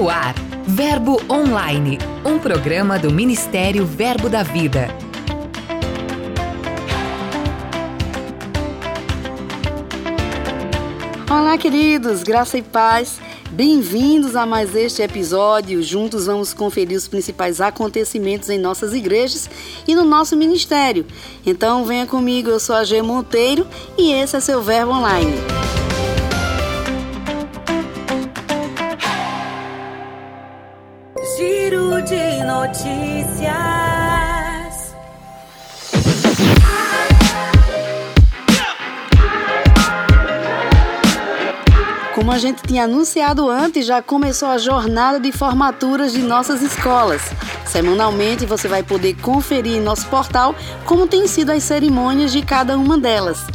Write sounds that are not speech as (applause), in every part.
No ar, Verbo Online, um programa do Ministério Verbo da Vida. Olá, queridos, graça e paz. Bem-vindos a mais este episódio. Juntos vamos conferir os principais acontecimentos em nossas igrejas e no nosso ministério. Então, venha comigo, eu sou a G Monteiro e esse é seu Verbo Online. Notícias. Como a gente tinha anunciado antes, já começou a jornada de formaturas de nossas escolas. Semanalmente você vai poder conferir em nosso portal como têm sido as cerimônias de cada uma delas.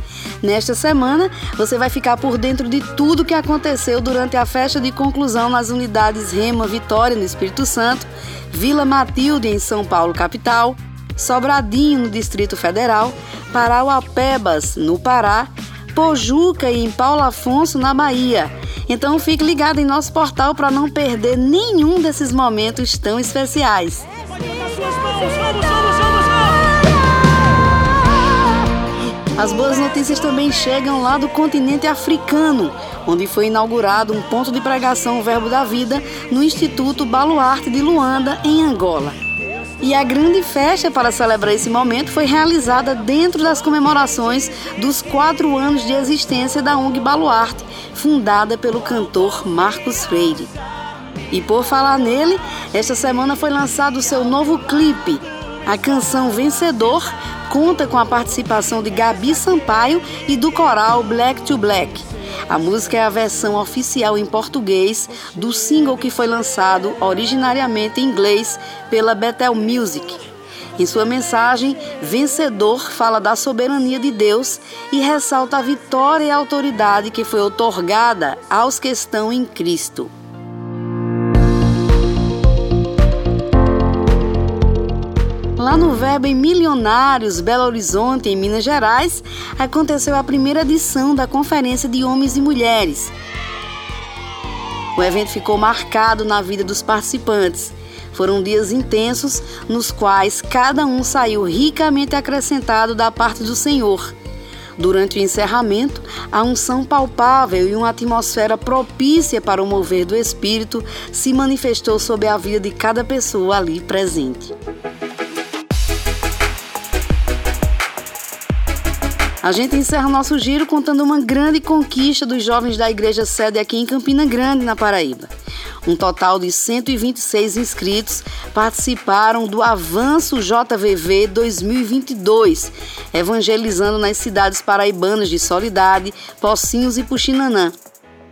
Nesta semana, você vai ficar por dentro de tudo que aconteceu durante a festa de conclusão nas unidades Rema Vitória, no Espírito Santo, Vila Matilde, em São Paulo, capital, Sobradinho, no Distrito Federal, Parauapebas, no Pará, Pojuca e em Paulo Afonso, na Bahia. Então fique ligado em nosso portal para não perder nenhum desses momentos tão especiais. As boas notícias também chegam lá do continente africano, onde foi inaugurado um ponto de pregação Verbo da Vida no Instituto Baluarte de Luanda, em Angola. E a grande festa para celebrar esse momento foi realizada dentro das comemorações dos quatro anos de existência da ONG Baluarte, fundada pelo cantor Marcos Freire. E por falar nele, esta semana foi lançado o seu novo clipe. A canção Vencedor conta com a participação de Gabi Sampaio e do coral Black to Black. A música é a versão oficial em português do single que foi lançado originariamente em inglês pela Bethel Music. Em sua mensagem, Vencedor fala da soberania de Deus e ressalta a vitória e a autoridade que foi otorgada aos que estão em Cristo. Lá no Verbo em Milionários, Belo Horizonte, em Minas Gerais, aconteceu a primeira edição da Conferência de Homens e Mulheres. O evento ficou marcado na vida dos participantes. Foram dias intensos nos quais cada um saiu ricamente acrescentado da parte do Senhor. Durante o encerramento, a unção palpável e uma atmosfera propícia para o mover do Espírito se manifestou sobre a vida de cada pessoa ali presente. A gente encerra nosso giro contando uma grande conquista dos jovens da igreja sede aqui em Campina Grande, na Paraíba. Um total de 126 inscritos participaram do Avanço JVV 2022, evangelizando nas cidades paraibanas de Solidade, Pocinhos e Puxinanã.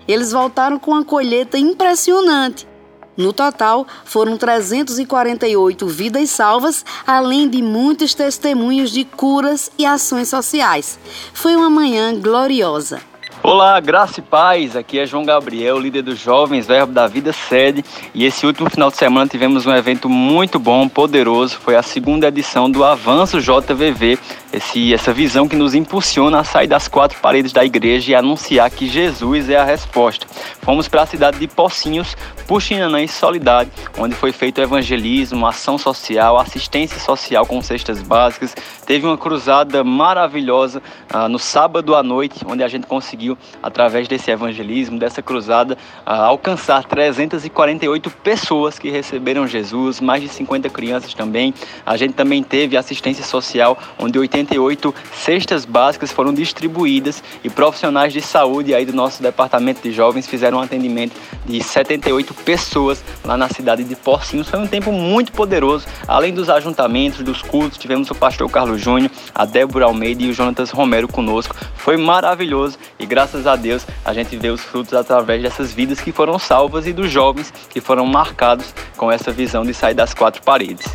Eles voltaram com uma colheita impressionante no total, foram 348 vidas salvas, além de muitos testemunhos de curas e ações sociais. Foi uma manhã gloriosa. Olá, graça e paz. Aqui é João Gabriel, líder dos Jovens Verbo da Vida Sede. E esse último final de semana tivemos um evento muito bom, poderoso. Foi a segunda edição do Avanço JVV, esse, essa visão que nos impulsiona a sair das quatro paredes da igreja e anunciar que Jesus é a resposta. Fomos para a cidade de Pocinhos, Puxinanã e Solidade, onde foi feito evangelismo, ação social, assistência social com cestas básicas. Teve uma cruzada maravilhosa ah, no sábado à noite, onde a gente conseguiu, através desse evangelismo, dessa cruzada, alcançar 348 pessoas que receberam Jesus, mais de 50 crianças também. A gente também teve assistência social, onde 88 cestas básicas foram distribuídas e profissionais de saúde aí do nosso departamento de jovens fizeram um atendimento de 78 pessoas lá na cidade de Porcinhos. Foi um tempo muito poderoso. Além dos ajuntamentos, dos cultos, tivemos o pastor Carlos Júnior, a Débora Almeida e o Jonatas Romero conosco. Foi maravilhoso e graças a Deus a gente vê os frutos através dessas vidas que foram salvas e dos jovens que foram marcados com essa visão de sair das quatro paredes.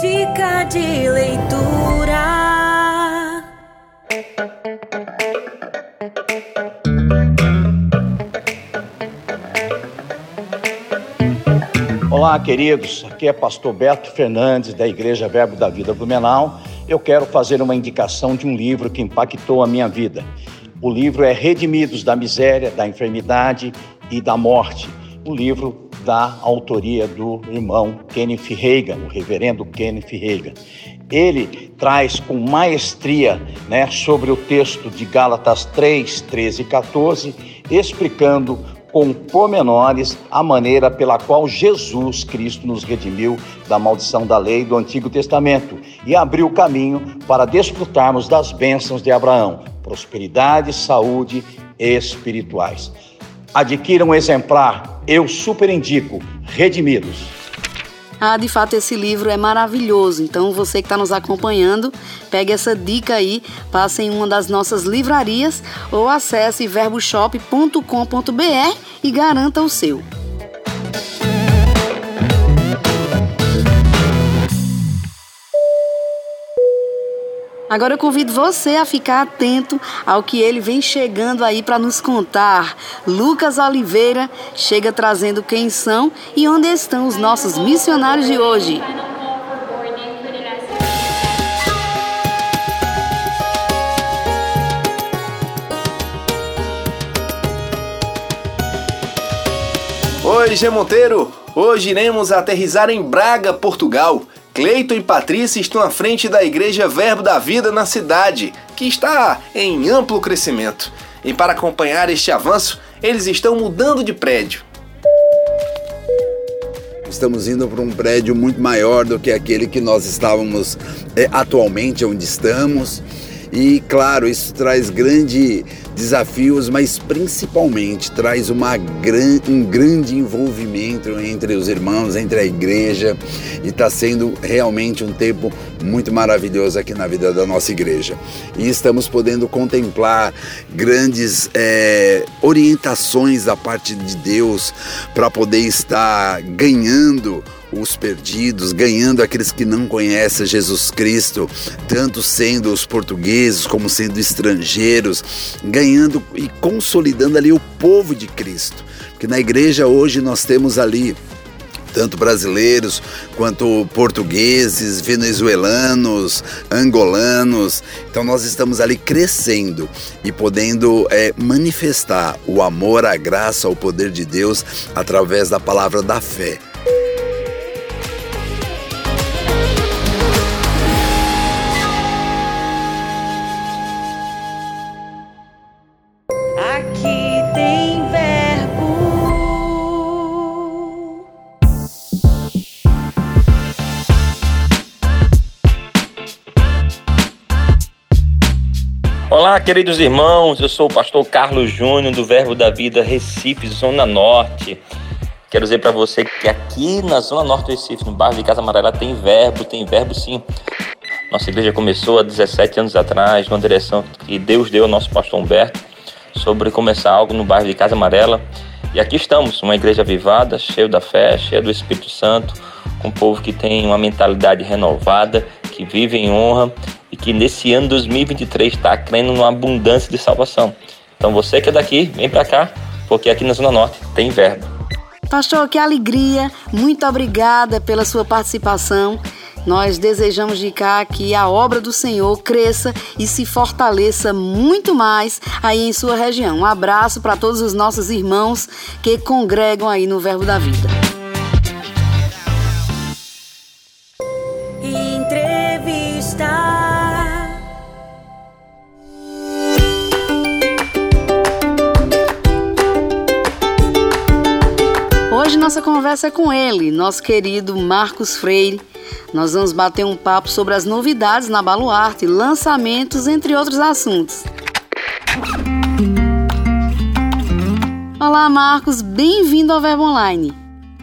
Dica de leitura. Olá, queridos. Aqui é Pastor Beto Fernandes, da Igreja Verbo da Vida Blumenau. Eu quero fazer uma indicação de um livro que impactou a minha vida. O livro é Redimidos da Miséria, da Enfermidade e da Morte. O livro da autoria do irmão Kenneth Reagan, o reverendo Kenneth Reagan. Ele traz com maestria né, sobre o texto de Gálatas 3, 13 e 14, explicando com pormenores a maneira pela qual Jesus Cristo nos redimiu da maldição da lei do Antigo Testamento e abriu o caminho para desfrutarmos das bênçãos de Abraão, prosperidade, saúde espirituais. Adquira um exemplar, eu super indico, Redimidos. Ah, de fato, esse livro é maravilhoso. Então, você que está nos acompanhando, pegue essa dica aí, passe em uma das nossas livrarias ou acesse verboshop.com.br e garanta o seu. Agora eu convido você a ficar atento ao que ele vem chegando aí para nos contar. Lucas Oliveira chega trazendo quem são e onde estão os nossos missionários de hoje. Oi, G Monteiro! Hoje iremos aterrizar em Braga, Portugal Cleiton e Patrícia estão à frente da Igreja Verbo da Vida na cidade, que está em amplo crescimento. E para acompanhar este avanço, eles estão mudando de prédio. Estamos indo para um prédio muito maior do que aquele que nós estávamos é, atualmente, onde estamos. E claro, isso traz grande desafios, mas principalmente traz uma gran, um grande envolvimento entre os irmãos, entre a igreja, e está sendo realmente um tempo muito maravilhoso aqui na vida da nossa igreja. E estamos podendo contemplar grandes é, orientações da parte de Deus para poder estar ganhando os perdidos, ganhando aqueles que não conhecem Jesus Cristo, tanto sendo os portugueses como sendo estrangeiros, ganhando e consolidando ali o povo de Cristo. Porque na igreja hoje nós temos ali tanto brasileiros quanto portugueses, venezuelanos, angolanos. Então nós estamos ali crescendo e podendo é, manifestar o amor, a graça, o poder de Deus através da palavra da fé. Olá, queridos irmãos, eu sou o pastor Carlos Júnior do Verbo da Vida Recife, Zona Norte. Quero dizer para você que aqui na Zona Norte do Recife, no bairro de Casa Amarela, tem verbo, tem verbo sim. Nossa igreja começou há 17 anos atrás, numa direção que Deus deu ao nosso pastor Humberto, sobre começar algo no bairro de Casa Amarela. E aqui estamos, uma igreja avivada, cheia da fé, cheia do Espírito Santo, com um povo que tem uma mentalidade renovada, que vive em honra e que nesse ano 2023 está crendo numa abundância de salvação. Então você que é daqui, vem para cá, porque aqui na Zona Norte tem verbo. Pastor, que alegria! Muito obrigada pela sua participação. Nós desejamos de cá que a obra do Senhor cresça e se fortaleça muito mais aí em sua região. Um abraço para todos os nossos irmãos que congregam aí no Verbo da Vida. Conversa com ele, nosso querido Marcos Freire. Nós vamos bater um papo sobre as novidades na Baluarte, lançamentos, entre outros assuntos. Olá, Marcos, bem-vindo ao Verbo Online.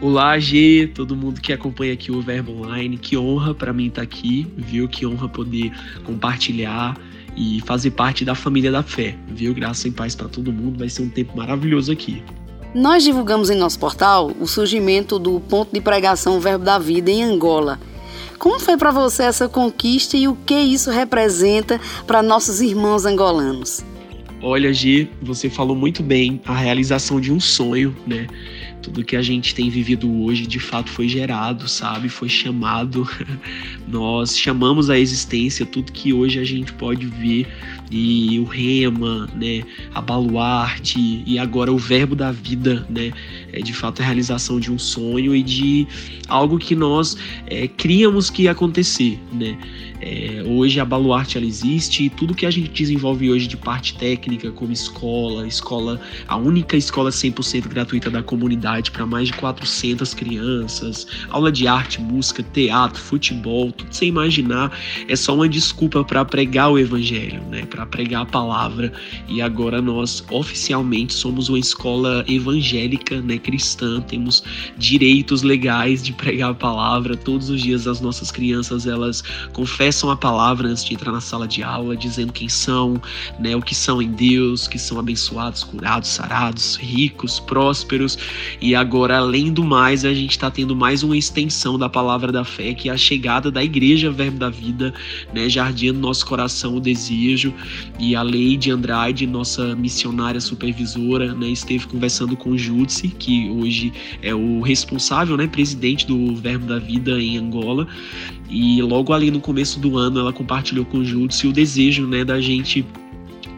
Olá, G, todo mundo que acompanha aqui o Verbo Online. Que honra para mim estar tá aqui, viu? Que honra poder compartilhar e fazer parte da família da fé, viu? Graça e paz para todo mundo. Vai ser um tempo maravilhoso aqui. Nós divulgamos em nosso portal o surgimento do ponto de pregação Verbo da Vida em Angola. Como foi para você essa conquista e o que isso representa para nossos irmãos angolanos? Olha, G, você falou muito bem a realização de um sonho, né? Tudo que a gente tem vivido hoje, de fato, foi gerado, sabe? Foi chamado. (laughs) Nós chamamos à existência tudo que hoje a gente pode ver e o rema, né, a baluarte e agora o verbo da vida, né, é de fato a realização de um sonho e de algo que nós é, criamos que ia acontecer, né. É, hoje a Baluarte ela existe e tudo que a gente desenvolve hoje de parte técnica, como escola, escola, a única escola 100% gratuita da comunidade para mais de 400 crianças, aula de arte, música, teatro, futebol, tudo sem imaginar, é só uma desculpa para pregar o evangelho, né? Para pregar a palavra. E agora nós oficialmente somos uma escola evangélica, né, cristã, temos direitos legais de pregar a palavra. Todos os dias as nossas crianças elas confessam a palavra antes de entrar na sala de aula, dizendo quem são, né, o que são em Deus, que são abençoados, curados, sarados, ricos, prósperos. E agora, além do mais, a gente está tendo mais uma extensão da palavra da fé, que é a chegada da Igreja Verbo da Vida, né, jardim no nosso coração o desejo. E a Leide Andrade, nossa missionária supervisora, né, esteve conversando com Júdice, que hoje é o responsável, né, presidente do Verbo da Vida em Angola. E logo ali no começo do ano ela compartilhou com o Júdice o desejo né, da gente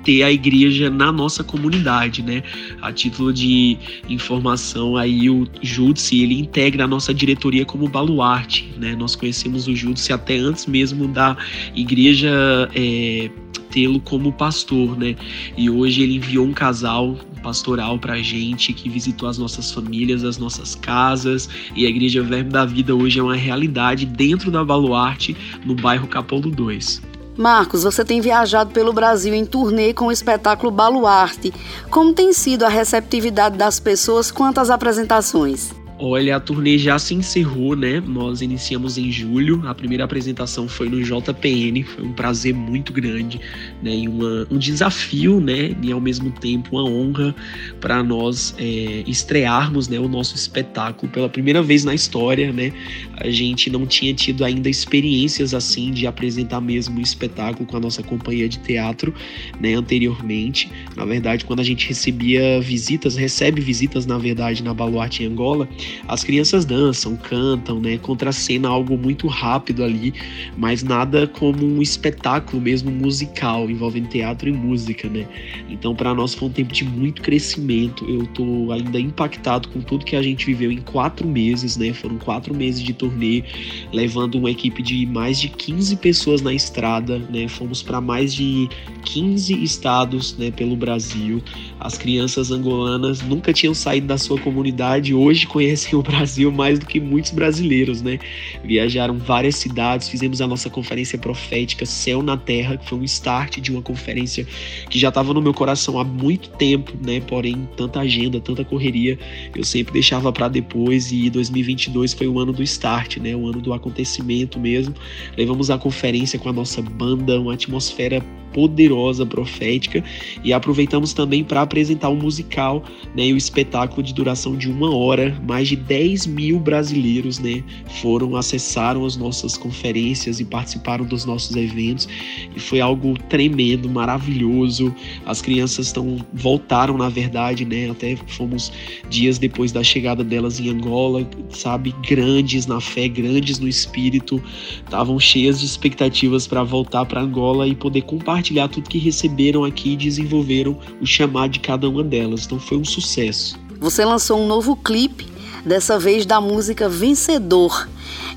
ter a igreja na nossa comunidade, né? A título de informação, aí o Júdice, ele integra a nossa diretoria como baluarte, né? Nós conhecemos o Júdice até antes mesmo da igreja é, tê-lo como pastor, né? E hoje ele enviou um casal pastoral pra gente que visitou as nossas famílias, as nossas casas, e a Igreja Verbo da Vida hoje é uma realidade dentro da Baluarte, no bairro Capolo 2. Marcos, você tem viajado pelo Brasil em turnê com o espetáculo Baluarte. Como tem sido a receptividade das pessoas quanto às apresentações? Olha, a turnê já se encerrou, né? Nós iniciamos em julho. A primeira apresentação foi no JPN. Foi um prazer muito grande, né? E uma, um desafio, né? E ao mesmo tempo uma honra para nós é, estrearmos, né? O nosso espetáculo pela primeira vez na história, né? A gente não tinha tido ainda experiências assim de apresentar mesmo um espetáculo com a nossa companhia de teatro, né? Anteriormente, na verdade, quando a gente recebia visitas, recebe visitas na verdade na Baluarte em Angola as crianças dançam, cantam, né? Contracena algo muito rápido ali, mas nada como um espetáculo mesmo musical, envolvendo teatro e música, né? Então, para nós foi um tempo de muito crescimento. Eu tô ainda impactado com tudo que a gente viveu em quatro meses, né? Foram quatro meses de turnê, levando uma equipe de mais de 15 pessoas na estrada, né? Fomos para mais de 15 estados, né? Pelo Brasil. As crianças angolanas nunca tinham saído da sua comunidade, hoje conhecem conhecem o Brasil mais do que muitos brasileiros, né? Viajaram várias cidades, fizemos a nossa conferência profética Céu na Terra, que foi um start de uma conferência que já estava no meu coração há muito tempo, né? Porém, tanta agenda, tanta correria, eu sempre deixava para depois e 2022 foi o ano do start, né? O ano do acontecimento mesmo. Levamos a conferência com a nossa banda, uma atmosfera poderosa, profética, e aproveitamos também para apresentar o um musical né, e o espetáculo de duração de uma hora. Mais de 10 mil brasileiros né, foram, acessaram as nossas conferências e participaram dos nossos eventos, e foi algo tremendo, maravilhoso. As crianças estão voltaram, na verdade, né, até fomos dias depois da chegada delas em Angola, sabe, grandes na fé, grandes no espírito, estavam cheias de expectativas para voltar para Angola e poder compartilhar tudo que receberam aqui e desenvolveram o chamado de cada uma delas. Então foi um sucesso. Você lançou um novo clipe, dessa vez da música Vencedor.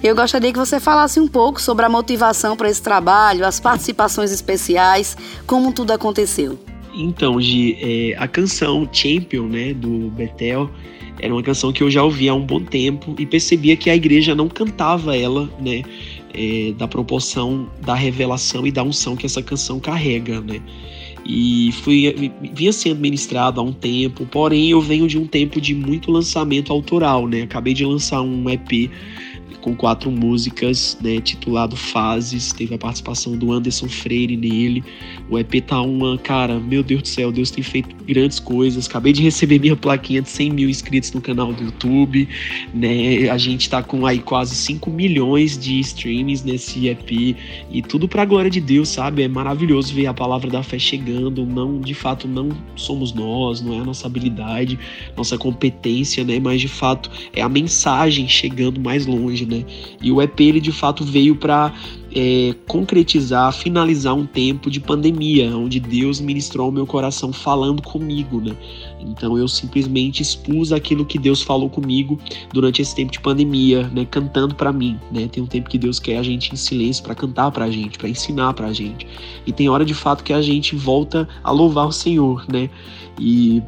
Eu gostaria que você falasse um pouco sobre a motivação para esse trabalho, as participações especiais, como tudo aconteceu. Então, Gi, é, a canção Champion, né, do Betel, era uma canção que eu já ouvia há um bom tempo e percebia que a igreja não cantava ela, né, é, da proporção da revelação e da unção que essa canção carrega, né? E fui, vinha sendo ministrado há um tempo, porém eu venho de um tempo de muito lançamento autoral, né? Acabei de lançar um EP com quatro músicas, né, titulado Fases. Teve a participação do Anderson Freire nele. O EP tá uma, cara, meu Deus do céu, Deus tem feito grandes coisas. Acabei de receber minha plaquinha de 100 mil inscritos no canal do YouTube, né? A gente tá com aí quase 5 milhões de streams nesse EP e tudo pra glória de Deus, sabe? É maravilhoso ver a palavra da fé chegando. Não, de fato, não somos nós, não é a nossa habilidade, nossa competência, né? Mas de fato é a mensagem chegando mais longe, né? E o EP ele de fato veio para é, concretizar, finalizar um tempo de pandemia, onde Deus ministrou meu coração falando comigo, né? Então eu simplesmente expus aquilo que Deus falou comigo durante esse tempo de pandemia, né? Cantando para mim, né? Tem um tempo que Deus quer a gente em silêncio para cantar para a gente, para ensinar para a gente. E tem hora de fato que a gente volta a louvar o Senhor, né? E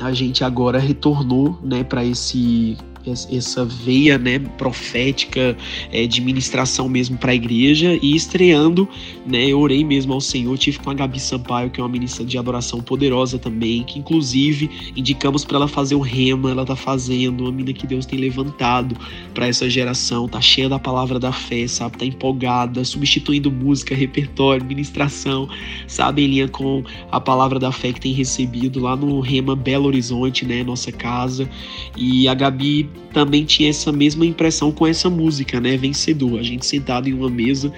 a gente agora retornou, né, para esse essa veia né, profética é, de ministração mesmo para a igreja. E estreando, né, eu orei mesmo ao Senhor, tive com a Gabi Sampaio, que é uma ministra de adoração poderosa também, que inclusive indicamos para ela fazer o rema, ela tá fazendo, uma mina que Deus tem levantado para essa geração, tá cheia da palavra da fé, sabe, tá empolgada, substituindo música, repertório, ministração, sabe, em linha com a palavra da fé que tem recebido lá no Rema Belo Horizonte, né, nossa casa, e a Gabi também tinha essa mesma impressão com essa música, né? Vencedor. A gente sentado em uma mesa,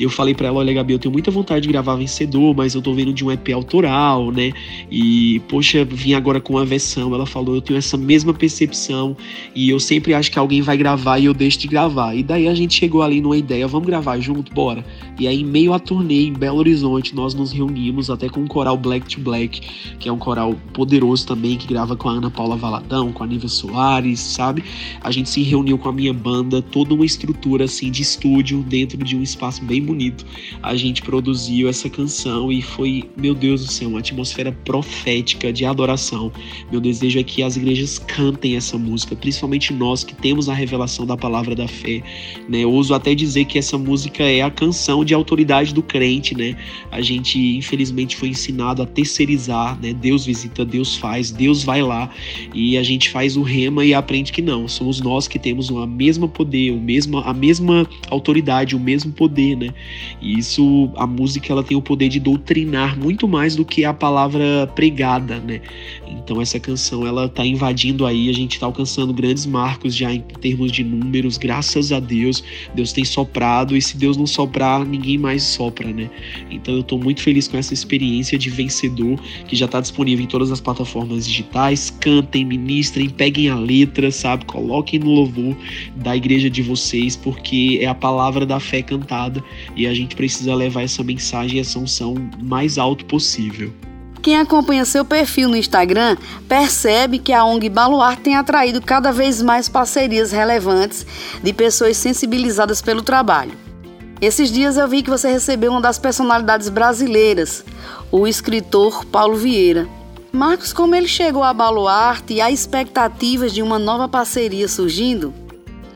eu falei para ela: olha, Gabi, eu tenho muita vontade de gravar Vencedor, mas eu tô vendo de um EP autoral, né? E, poxa, vim agora com uma versão. Ela falou: eu tenho essa mesma percepção e eu sempre acho que alguém vai gravar e eu deixo de gravar. E daí a gente chegou ali numa ideia: vamos gravar junto? Bora. E aí, em meio à turnê em Belo Horizonte, nós nos reunimos até com o coral Black to Black, que é um coral poderoso também, que grava com a Ana Paula Valadão, com a Nívia Soares, sabe? Sabe? A gente se reuniu com a minha banda, toda uma estrutura assim de estúdio dentro de um espaço bem bonito. A gente produziu essa canção e foi, meu Deus do céu, uma atmosfera profética de adoração. Meu desejo é que as igrejas cantem essa música, principalmente nós que temos a revelação da palavra da fé, né? Uso até dizer que essa música é a canção de autoridade do crente, né? A gente infelizmente foi ensinado a terceirizar, né? Deus visita, Deus faz, Deus vai lá e a gente faz o rema e aprende que não não, somos nós que temos o mesmo poder, o mesmo, a mesma autoridade, o mesmo poder, né? E isso, a música ela tem o poder de doutrinar muito mais do que a palavra pregada, né? Então essa canção ela tá invadindo aí, a gente tá alcançando grandes marcos já em termos de números, graças a Deus. Deus tem soprado e se Deus não soprar, ninguém mais sopra, né? Então eu tô muito feliz com essa experiência de vencedor que já tá disponível em todas as plataformas digitais. Cantem, ministrem, peguem a letra, sabe? Sabe? Coloquem no louvor da igreja de vocês, porque é a palavra da fé cantada e a gente precisa levar essa mensagem e essa unção mais alto possível. Quem acompanha seu perfil no Instagram percebe que a ONG Baluarte tem atraído cada vez mais parcerias relevantes de pessoas sensibilizadas pelo trabalho. Esses dias eu vi que você recebeu uma das personalidades brasileiras, o escritor Paulo Vieira. Marcos, como ele chegou a Baluarte e há expectativas de uma nova parceria surgindo?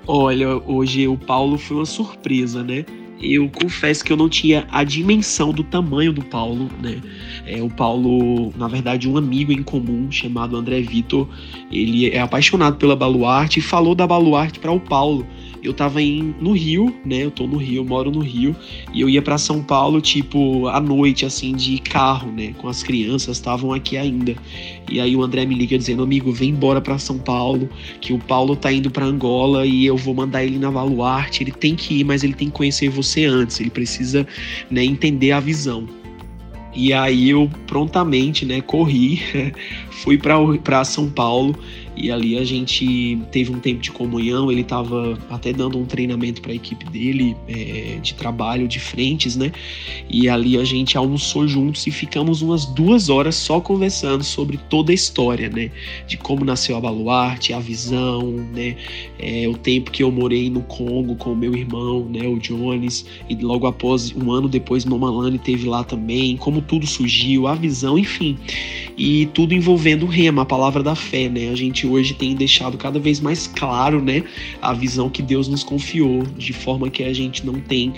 Olha, hoje o Paulo foi uma surpresa, né? Eu confesso que eu não tinha a dimensão do tamanho do Paulo, né? É, o Paulo, na verdade, um amigo em comum chamado André Vitor, ele é apaixonado pela Baluarte e falou da Baluarte para o Paulo eu tava em, no Rio, né? Eu tô no Rio, moro no Rio, e eu ia para São Paulo, tipo, à noite, assim, de carro, né? Com as crianças, estavam aqui ainda. E aí o André me liga dizendo, amigo, vem embora para São Paulo, que o Paulo tá indo para Angola e eu vou mandar ele na Valuarte. Ele tem que ir, mas ele tem que conhecer você antes. Ele precisa, né, entender a visão. E aí eu prontamente, né, corri, (laughs) fui para São Paulo e ali a gente teve um tempo de comunhão. Ele estava até dando um treinamento para a equipe dele é, de trabalho de frentes, né? E ali a gente almoçou juntos e ficamos umas duas horas só conversando sobre toda a história, né? De como nasceu a Baluarte, a visão, né? É, o tempo que eu morei no Congo com o meu irmão, né? O Jones, e logo após, um ano depois, Nomalane teve lá também, como tudo surgiu, a visão, enfim. E tudo envolvendo o rema, a palavra da fé, né? A gente hoje tem deixado cada vez mais claro, né, a visão que Deus nos confiou, de forma que a gente não tem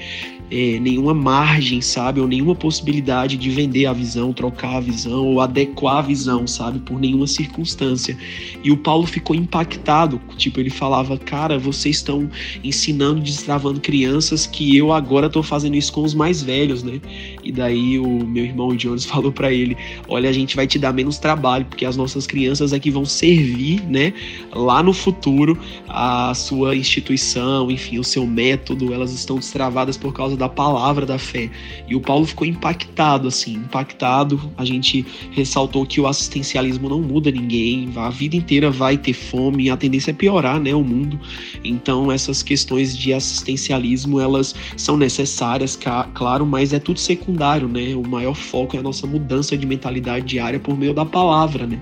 é, nenhuma margem, sabe? Ou nenhuma possibilidade de vender a visão, trocar a visão ou adequar a visão, sabe? Por nenhuma circunstância. E o Paulo ficou impactado, tipo, ele falava, cara, vocês estão ensinando, destravando crianças que eu agora tô fazendo isso com os mais velhos, né? E daí o meu irmão Jones (laughs) falou para ele, olha, a gente vai te dar menos trabalho, porque as nossas crianças aqui vão servir, né? Lá no futuro, a sua instituição, enfim, o seu método, elas estão destravadas por causa da palavra da fé. E o Paulo ficou impactado, assim, impactado. A gente ressaltou que o assistencialismo não muda ninguém, a vida inteira vai ter fome, a tendência é piorar, né, o mundo. Então, essas questões de assistencialismo, elas são necessárias, claro, mas é tudo secundário, né? O maior foco é a nossa mudança de mentalidade diária por meio da palavra, né?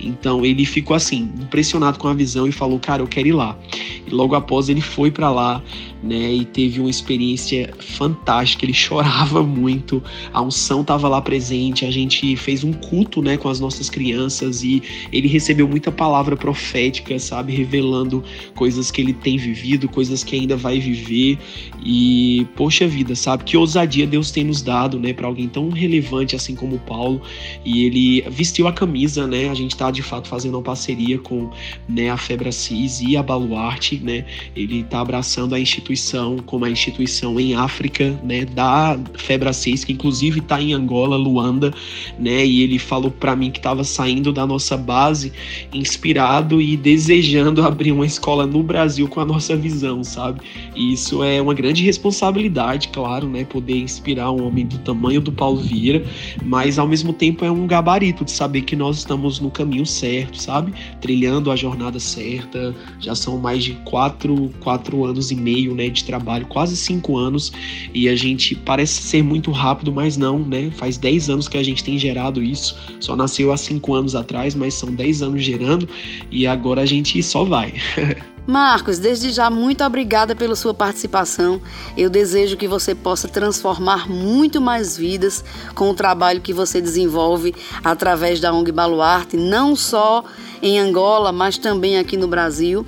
Então, ele ficou assim, impressionado com a visão e falou: "Cara, eu quero ir lá". E logo após ele foi para lá, né, e teve uma experiência fantástica. Ele chorava muito, a unção estava lá presente. A gente fez um culto, né, com as nossas crianças e ele recebeu muita palavra profética, sabe, revelando coisas que ele tem vivido, coisas que ainda vai viver. E poxa vida, sabe, que ousadia Deus tem nos dado, né, para alguém tão relevante assim como Paulo. E ele vestiu a camisa, né? A gente está de fato fazendo uma parceria com, né, a Febracis e a Baluarte, né? Ele está abraçando a instituição, como a instituição em África, né, da Febra 6, que inclusive está em Angola, Luanda, né, e ele falou para mim que estava saindo da nossa base, inspirado e desejando (laughs) abrir uma escola no Brasil com a nossa visão, sabe? E isso é uma grande responsabilidade, claro, né, poder inspirar um homem do tamanho do Paulo Vieira, mas ao mesmo tempo é um gabarito de saber que nós estamos no caminho certo, sabe? Trilhando a jornada certa, já são mais de quatro, quatro anos e meio, né, de trabalho, quase cinco anos, e a gente parece ser muito rápido, mas não, né? Faz 10 anos que a gente tem gerado isso, só nasceu há cinco anos atrás, mas são 10 anos gerando, e agora a gente só vai. (laughs) Marcos, desde já, muito obrigada pela sua participação. Eu desejo que você possa transformar muito mais vidas com o trabalho que você desenvolve através da ONG Baluarte, não só em Angola, mas também aqui no Brasil.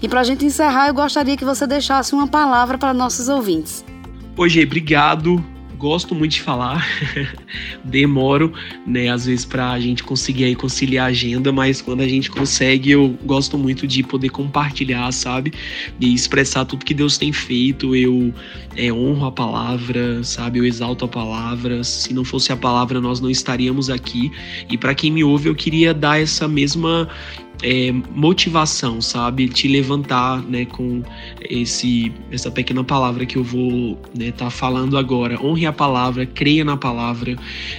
E para a gente encerrar, eu gostaria que você deixasse uma palavra para nossos ouvintes. Oi, obrigado. Gosto muito de falar, (laughs) demoro, né, às vezes para a gente conseguir aí conciliar a agenda, mas quando a gente consegue, eu gosto muito de poder compartilhar, sabe, e expressar tudo que Deus tem feito. Eu é, honro a palavra, sabe, eu exalto a palavra. Se não fosse a palavra, nós não estaríamos aqui. E para quem me ouve, eu queria dar essa mesma é, motivação, sabe? Te levantar, né, com esse essa pequena palavra que eu vou estar né, tá falando agora. Honre a palavra, creia na palavra.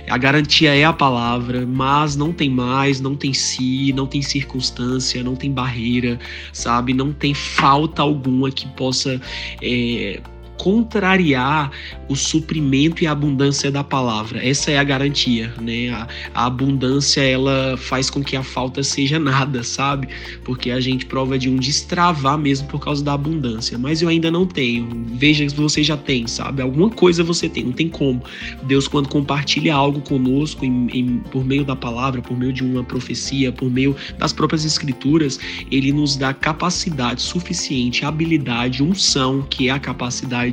A garantia é a palavra, mas não tem mais, não tem si, não tem circunstância, não tem barreira, sabe? Não tem falta alguma que possa é, contrariar o suprimento e a abundância da palavra. Essa é a garantia, né? A, a, abundância ela faz com que a falta seja nada, sabe? Porque a gente prova de um destravar mesmo por causa da abundância. Mas eu ainda não tenho. Veja se você já tem, sabe? Alguma coisa você tem, não tem como. Deus quando compartilha algo conosco em, em, por meio da palavra, por meio de uma profecia, por meio das próprias escrituras, ele nos dá capacidade suficiente, habilidade, unção, que é a capacidade,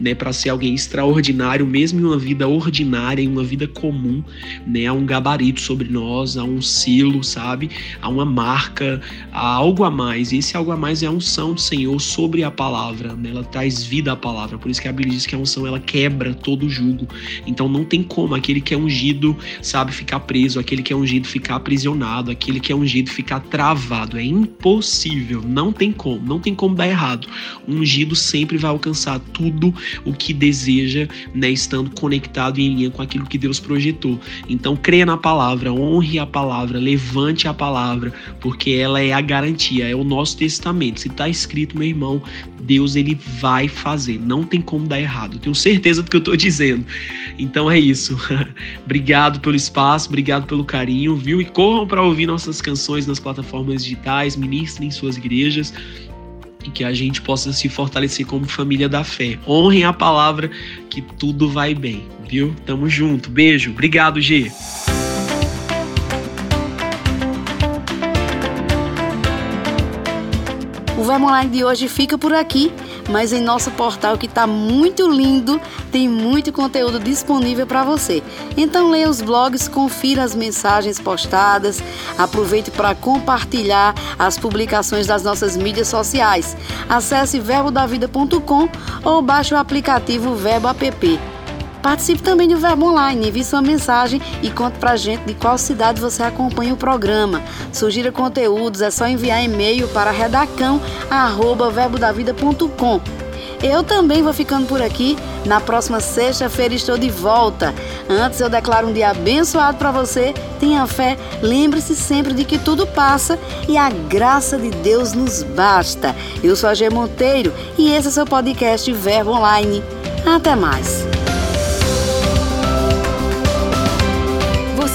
né, para ser alguém extraordinário mesmo em uma vida ordinária, em uma vida comum, né? Há um gabarito sobre nós, há um selo, sabe? Há uma marca, há algo a mais. E esse algo a mais é a unção do Senhor sobre a palavra, né? Ela traz vida à palavra. Por isso que a Bíblia diz que a unção ela quebra todo o jugo. Então não tem como aquele que é ungido, sabe, ficar preso, aquele que é ungido ficar aprisionado, aquele que é ungido ficar travado. É impossível, não tem como, não tem como dar errado. Ungido sempre vai alcançar tudo o que deseja né, estando conectado em linha com aquilo que Deus projetou. Então, creia na palavra, honre a palavra, levante a palavra, porque ela é a garantia, é o nosso testamento. Se está escrito, meu irmão, Deus ele vai fazer, não tem como dar errado. Tenho certeza do que eu estou dizendo. Então é isso. (laughs) obrigado pelo espaço, obrigado pelo carinho, viu? E corram para ouvir nossas canções nas plataformas digitais, ministrem em suas igrejas e que a gente possa se fortalecer como família da fé. Honrem a palavra que tudo vai bem, viu? Tamo junto. Beijo. Obrigado, G. O Verbo Online de hoje fica por aqui. Mas em nosso portal que está muito lindo, tem muito conteúdo disponível para você. Então leia os blogs, confira as mensagens postadas, aproveite para compartilhar as publicações das nossas mídias sociais. Acesse verbodavida.com ou baixe o aplicativo Verbo App. Participe também do Verbo Online, envie sua mensagem e conte pra gente de qual cidade você acompanha o programa. Sugira conteúdos, é só enviar e-mail para redacão@verbodavida.com. Eu também vou ficando por aqui. Na próxima sexta-feira estou de volta. Antes eu declaro um dia abençoado para você. Tenha fé, lembre-se sempre de que tudo passa e a graça de Deus nos basta. Eu sou a G Monteiro e esse é o seu podcast Verbo Online. Até mais.